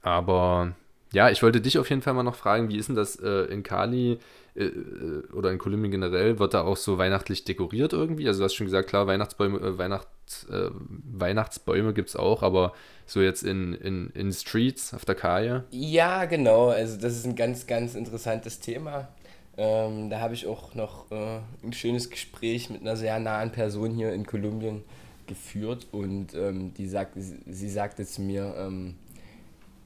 Aber ja, ich wollte dich auf jeden Fall mal noch fragen, wie ist denn das äh, in Kali? Äh, äh, oder in Kolumbien generell, wird da auch so weihnachtlich dekoriert irgendwie? Also du hast schon gesagt, klar, Weihnachtsbäume, äh, Weihnachts, äh, Weihnachtsbäume gibt es auch, aber so jetzt in, in, in Streets auf der Kaje? Ja, genau. Also das ist ein ganz, ganz interessantes Thema. Ähm, da habe ich auch noch äh, ein schönes Gespräch mit einer sehr nahen Person hier in Kolumbien geführt und ähm, die sagt, sie sagte zu mir, ähm,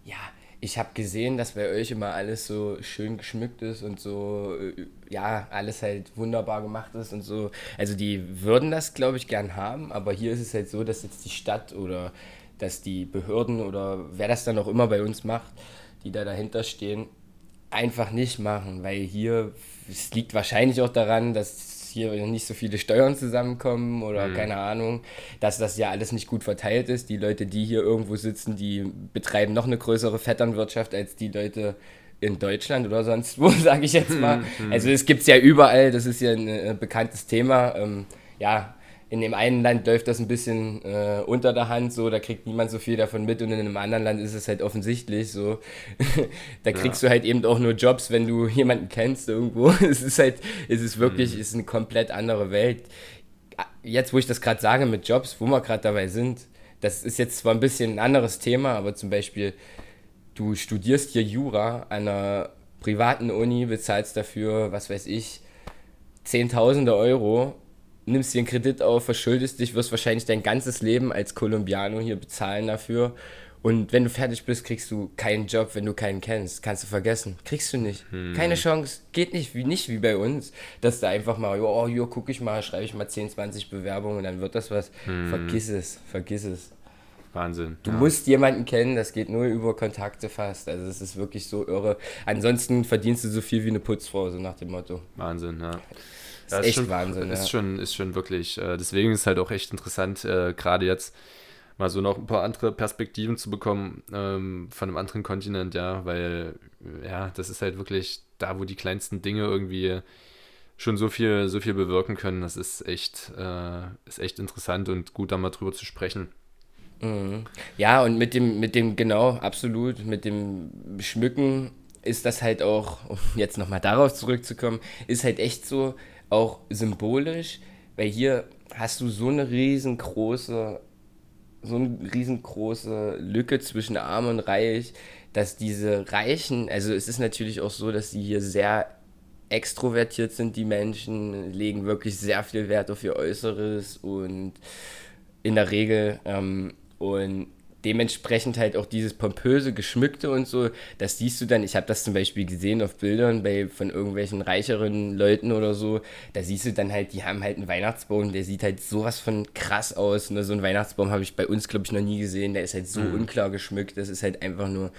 ja, ich habe gesehen, dass bei euch immer alles so schön geschmückt ist und so, äh, ja, alles halt wunderbar gemacht ist und so. Also die würden das, glaube ich, gern haben, aber hier ist es halt so, dass jetzt die Stadt oder dass die Behörden oder wer das dann auch immer bei uns macht, die da dahinter stehen, einfach nicht machen, weil hier, es liegt wahrscheinlich auch daran, dass hier nicht so viele Steuern zusammenkommen oder mhm. keine Ahnung, dass das ja alles nicht gut verteilt ist. Die Leute, die hier irgendwo sitzen, die betreiben noch eine größere Vetternwirtschaft als die Leute in Deutschland oder sonst wo, sage ich jetzt mal. Mhm. Also es gibt es ja überall, das ist ja ein, ein bekanntes Thema. Ähm, ja, in dem einen Land läuft das ein bisschen äh, unter der Hand, so, da kriegt niemand so viel davon mit und in einem anderen Land ist es halt offensichtlich so. da kriegst ja. du halt eben auch nur Jobs, wenn du jemanden kennst irgendwo. es ist halt, es ist wirklich, mhm. es ist eine komplett andere Welt. Jetzt, wo ich das gerade sage mit Jobs, wo wir gerade dabei sind, das ist jetzt zwar ein bisschen ein anderes Thema, aber zum Beispiel, du studierst hier Jura an einer privaten Uni, bezahlst dafür, was weiß ich, Zehntausende Euro nimmst dir einen Kredit auf, verschuldest dich, wirst wahrscheinlich dein ganzes Leben als Colombiano hier bezahlen dafür. Und wenn du fertig bist, kriegst du keinen Job, wenn du keinen kennst. Kannst du vergessen. Kriegst du nicht. Hm. Keine Chance. Geht nicht wie, nicht wie bei uns, dass da einfach mal, oh, hier gucke ich mal, schreibe ich mal 10, 20 Bewerbungen und dann wird das was. Hm. Vergiss es. Vergiss es. Wahnsinn. Du ja. musst jemanden kennen, das geht nur über Kontakte fast. Also es ist wirklich so irre. Ansonsten verdienst du so viel wie eine Putzfrau, so nach dem Motto. Wahnsinn, ja. Das ist, echt schon, Wahnsinn. Ist, ja. schon, ist schon wirklich, äh, deswegen ist es halt auch echt interessant, äh, gerade jetzt mal so noch ein paar andere Perspektiven zu bekommen ähm, von einem anderen Kontinent, ja, weil, ja, das ist halt wirklich da, wo die kleinsten Dinge irgendwie schon so viel, so viel bewirken können. Das ist echt, äh, ist echt interessant und gut, da mal drüber zu sprechen. Mhm. Ja, und mit dem, mit dem, genau, absolut, mit dem Schmücken ist das halt auch, um jetzt nochmal darauf zurückzukommen, ist halt echt so auch symbolisch, weil hier hast du so eine riesengroße, so eine riesengroße Lücke zwischen Arm und Reich, dass diese Reichen, also es ist natürlich auch so, dass sie hier sehr extrovertiert sind, die Menschen, legen wirklich sehr viel Wert auf ihr Äußeres und in der Regel ähm, und dementsprechend halt auch dieses pompöse, geschmückte und so, das siehst du dann, ich habe das zum Beispiel gesehen auf Bildern bei, von irgendwelchen reicheren Leuten oder so, da siehst du dann halt, die haben halt einen Weihnachtsbaum, der sieht halt sowas von krass aus. Ne? So einen Weihnachtsbaum habe ich bei uns, glaube ich, noch nie gesehen, der ist halt so mhm. unklar geschmückt, das ist halt einfach nur,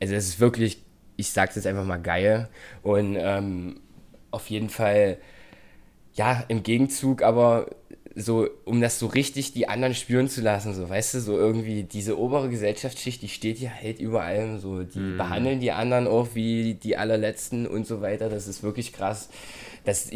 also das ist wirklich, ich sag's jetzt einfach mal geil und ähm, auf jeden Fall, ja, im Gegenzug aber so, um das so richtig die anderen spüren zu lassen, so, weißt du, so irgendwie diese obere Gesellschaftsschicht, die steht hier halt über allem, so, die mhm. behandeln die anderen auch wie die allerletzten und so weiter, das ist wirklich krass. Das,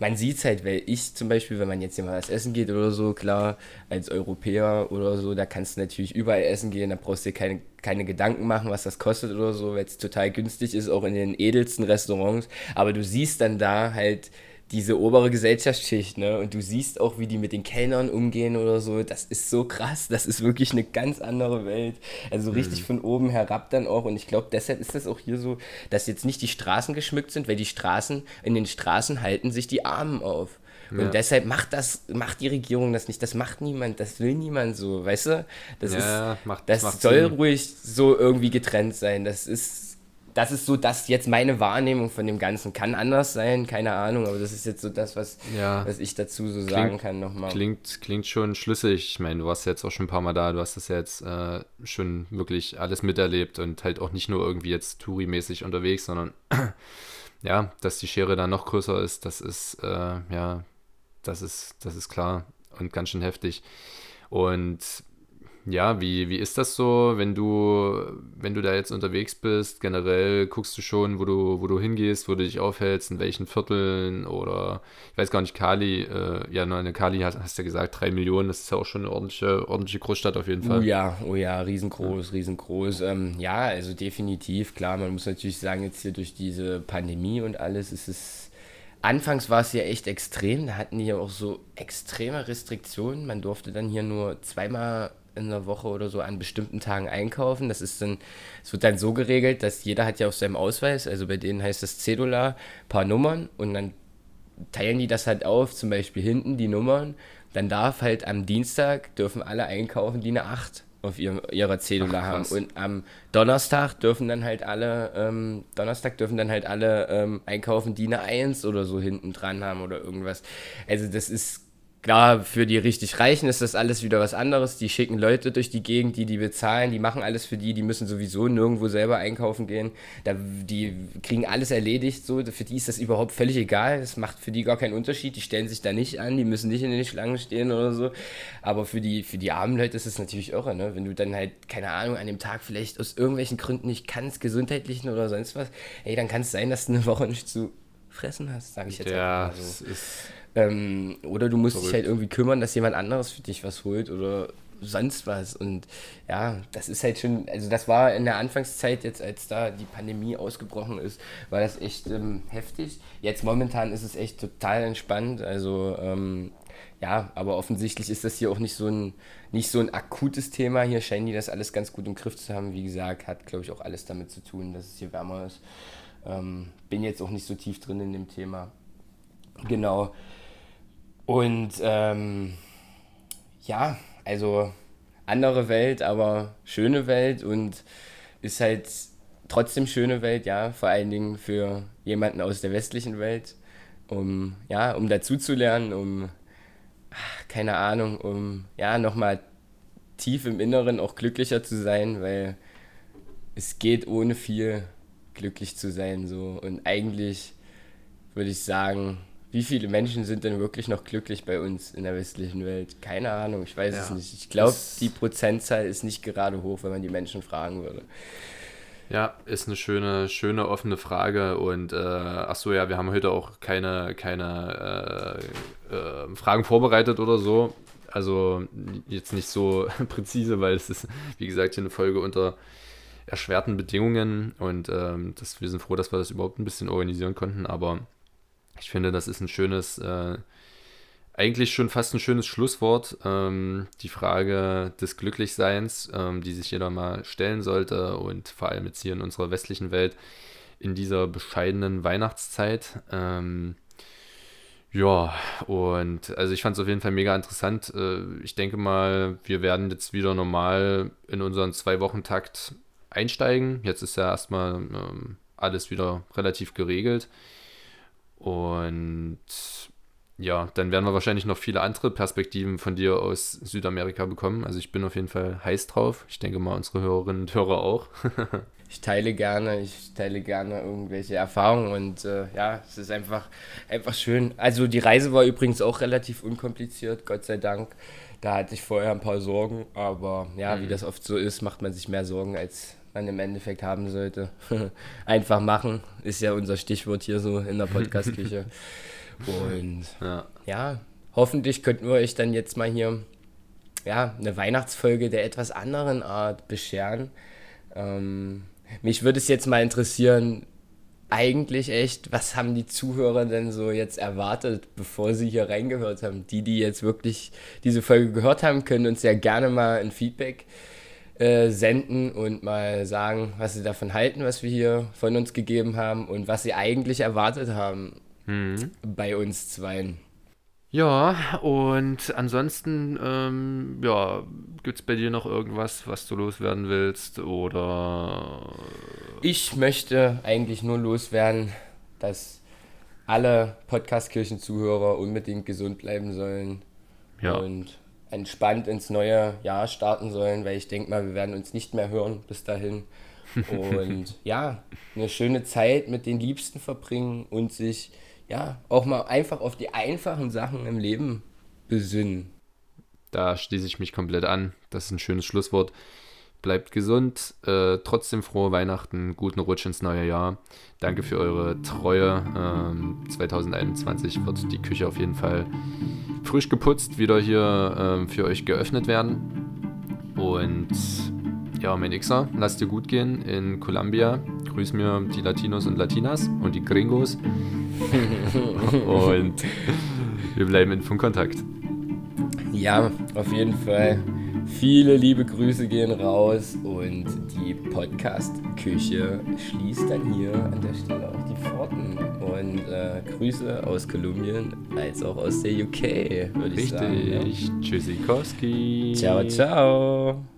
man sieht es halt, weil ich zum Beispiel, wenn man jetzt hier mal was essen geht oder so, klar, als Europäer oder so, da kannst du natürlich überall essen gehen, da brauchst du dir keine, keine Gedanken machen, was das kostet oder so, weil es total günstig ist, auch in den edelsten Restaurants, aber du siehst dann da halt, diese obere Gesellschaftsschicht, ne? Und du siehst auch, wie die mit den Kellnern umgehen oder so. Das ist so krass. Das ist wirklich eine ganz andere Welt. Also mhm. richtig von oben herab dann auch. Und ich glaube, deshalb ist das auch hier so, dass jetzt nicht die Straßen geschmückt sind, weil die Straßen, in den Straßen halten sich die Armen auf. Ja. Und deshalb macht das, macht die Regierung das nicht. Das macht niemand, das will niemand so, weißt du? Das ja, ist, macht, das macht soll Sinn. ruhig so irgendwie getrennt sein. Das ist das ist so das jetzt meine Wahrnehmung von dem Ganzen. Kann anders sein, keine Ahnung, aber das ist jetzt so das, was, ja. was ich dazu so klingt, sagen kann nochmal. Klingt, klingt schon schlüssig. Ich meine, du warst jetzt auch schon ein paar Mal da, du hast das ja jetzt äh, schon wirklich alles miterlebt und halt auch nicht nur irgendwie jetzt Touri-mäßig unterwegs, sondern ja, dass die Schere da noch größer ist, das ist, äh, ja, das ist, das ist klar und ganz schön heftig. Und ja, wie, wie ist das so, wenn du, wenn du da jetzt unterwegs bist? Generell guckst du schon, wo du, wo du hingehst, wo du dich aufhältst, in welchen Vierteln oder ich weiß gar nicht, Kali, äh, ja, eine Kali hast, hast ja gesagt, drei Millionen, das ist ja auch schon eine ordentliche, ordentliche Großstadt auf jeden Fall. Oh ja, oh ja, riesengroß, riesengroß. Ähm, ja, also definitiv, klar, man muss natürlich sagen, jetzt hier durch diese Pandemie und alles ist es Anfangs war es ja echt extrem. Da hatten die ja auch so extreme Restriktionen. Man durfte dann hier nur zweimal in der Woche oder so an bestimmten Tagen einkaufen. Das ist dann, es wird dann so geregelt, dass jeder hat ja auf seinem Ausweis, also bei denen heißt das Cedula, paar Nummern und dann teilen die das halt auf, zum Beispiel hinten die Nummern. Dann darf halt am Dienstag dürfen alle einkaufen, die eine 8 auf ihrem, ihrer Cedula haben. Und am Donnerstag dürfen dann halt alle, ähm, Donnerstag dürfen dann halt alle ähm, einkaufen, die eine 1 oder so hinten dran haben oder irgendwas. Also das ist Klar, für die richtig Reichen ist das alles wieder was anderes. Die schicken Leute durch die Gegend, die die bezahlen, die machen alles für die, die müssen sowieso nirgendwo selber einkaufen gehen. Da, die kriegen alles erledigt, so. Für die ist das überhaupt völlig egal. Das macht für die gar keinen Unterschied. Die stellen sich da nicht an, die müssen nicht in den Schlangen stehen oder so. Aber für die, für die armen Leute ist es natürlich irre, ne? Wenn du dann halt, keine Ahnung, an dem Tag vielleicht aus irgendwelchen Gründen nicht kannst, gesundheitlichen oder sonst was, ey, dann kann es sein, dass du eine Woche nicht zu fressen hast, sage ich jetzt ja, einfach mal so. ist ähm, oder du musst Verrückt. dich halt irgendwie kümmern, dass jemand anderes für dich was holt oder sonst was. Und ja, das ist halt schon, also das war in der Anfangszeit, jetzt als da die Pandemie ausgebrochen ist, war das echt ähm, heftig. Jetzt momentan ist es echt total entspannt. Also ähm, ja, aber offensichtlich ist das hier auch nicht so ein, nicht so ein akutes Thema. Hier scheinen die das alles ganz gut im Griff zu haben. Wie gesagt, hat, glaube ich, auch alles damit zu tun, dass es hier wärmer ist. Ähm, bin jetzt auch nicht so tief drin in dem Thema. Genau. Und ähm, ja, also andere Welt, aber schöne Welt und ist halt trotzdem schöne Welt, ja, vor allen Dingen für jemanden aus der westlichen Welt, um ja, um dazuzulernen, um keine Ahnung, um ja nochmal tief im Inneren auch glücklicher zu sein, weil es geht ohne viel glücklich zu sein so und eigentlich würde ich sagen, wie viele Menschen sind denn wirklich noch glücklich bei uns in der westlichen Welt? Keine Ahnung, ich weiß ja, es nicht. Ich glaube, die Prozentzahl ist nicht gerade hoch, wenn man die Menschen fragen würde. Ja, ist eine schöne, schöne offene Frage. Und äh, ach so, ja, wir haben heute auch keine, keine äh, äh, Fragen vorbereitet oder so. Also jetzt nicht so präzise, weil es ist, wie gesagt, hier eine Folge unter erschwerten Bedingungen und ähm, das, wir sind froh, dass wir das überhaupt ein bisschen organisieren konnten, aber ich finde, das ist ein schönes, äh, eigentlich schon fast ein schönes Schlusswort. Ähm, die Frage des Glücklichseins, ähm, die sich jeder mal stellen sollte und vor allem jetzt hier in unserer westlichen Welt in dieser bescheidenen Weihnachtszeit. Ähm, ja, und also ich fand es auf jeden Fall mega interessant. Äh, ich denke mal, wir werden jetzt wieder normal in unseren Zwei-Wochen-Takt einsteigen. Jetzt ist ja erstmal ähm, alles wieder relativ geregelt. Und ja, dann werden wir wahrscheinlich noch viele andere Perspektiven von dir aus Südamerika bekommen. Also ich bin auf jeden Fall heiß drauf. Ich denke mal, unsere Hörerinnen und Hörer auch. ich teile gerne, ich teile gerne irgendwelche Erfahrungen und äh, ja, es ist einfach, einfach schön. Also die Reise war übrigens auch relativ unkompliziert, Gott sei Dank. Da hatte ich vorher ein paar Sorgen, aber ja, mhm. wie das oft so ist, macht man sich mehr Sorgen, als man im Endeffekt haben sollte. einfach machen, ist ja unser Stichwort hier so in der Podcast-Küche. Und ja. ja, hoffentlich könnten wir euch dann jetzt mal hier ja, eine Weihnachtsfolge der etwas anderen Art bescheren. Ähm, mich würde es jetzt mal interessieren, eigentlich echt, was haben die Zuhörer denn so jetzt erwartet, bevor sie hier reingehört haben? Die, die jetzt wirklich diese Folge gehört haben, können uns ja gerne mal ein Feedback äh, senden und mal sagen, was sie davon halten, was wir hier von uns gegeben haben und was sie eigentlich erwartet haben mhm. bei uns zweien. Ja, und ansonsten, ähm, ja, gibt es bei dir noch irgendwas, was du loswerden willst? Oder. Ich möchte eigentlich nur loswerden, dass alle Podcast-Kirchen-Zuhörer unbedingt gesund bleiben sollen. Ja. Und entspannt ins neue Jahr starten sollen, weil ich denke mal, wir werden uns nicht mehr hören bis dahin. Und ja, eine schöne Zeit mit den Liebsten verbringen und sich ja, auch mal einfach auf die einfachen Sachen im Leben besinnen. Da schließe ich mich komplett an. Das ist ein schönes Schlusswort. Bleibt gesund, äh, trotzdem frohe Weihnachten, guten Rutsch ins neue Jahr. Danke für eure Treue. Ähm, 2021 wird die Küche auf jeden Fall frisch geputzt, wieder hier ähm, für euch geöffnet werden. Und ja, mein Xer, lasst dir gut gehen in Columbia. Grüß mir die Latinos und Latinas und die Gringos. und wir bleiben in Funkkontakt. Ja, auf jeden Fall. Viele liebe Grüße gehen raus und die Podcast-Küche schließt dann hier an der Stelle auch die Pforten. Und äh, Grüße aus Kolumbien als auch aus der UK, würde ich sagen. Richtig. Ja. Tschüssikowski. Ciao, ciao.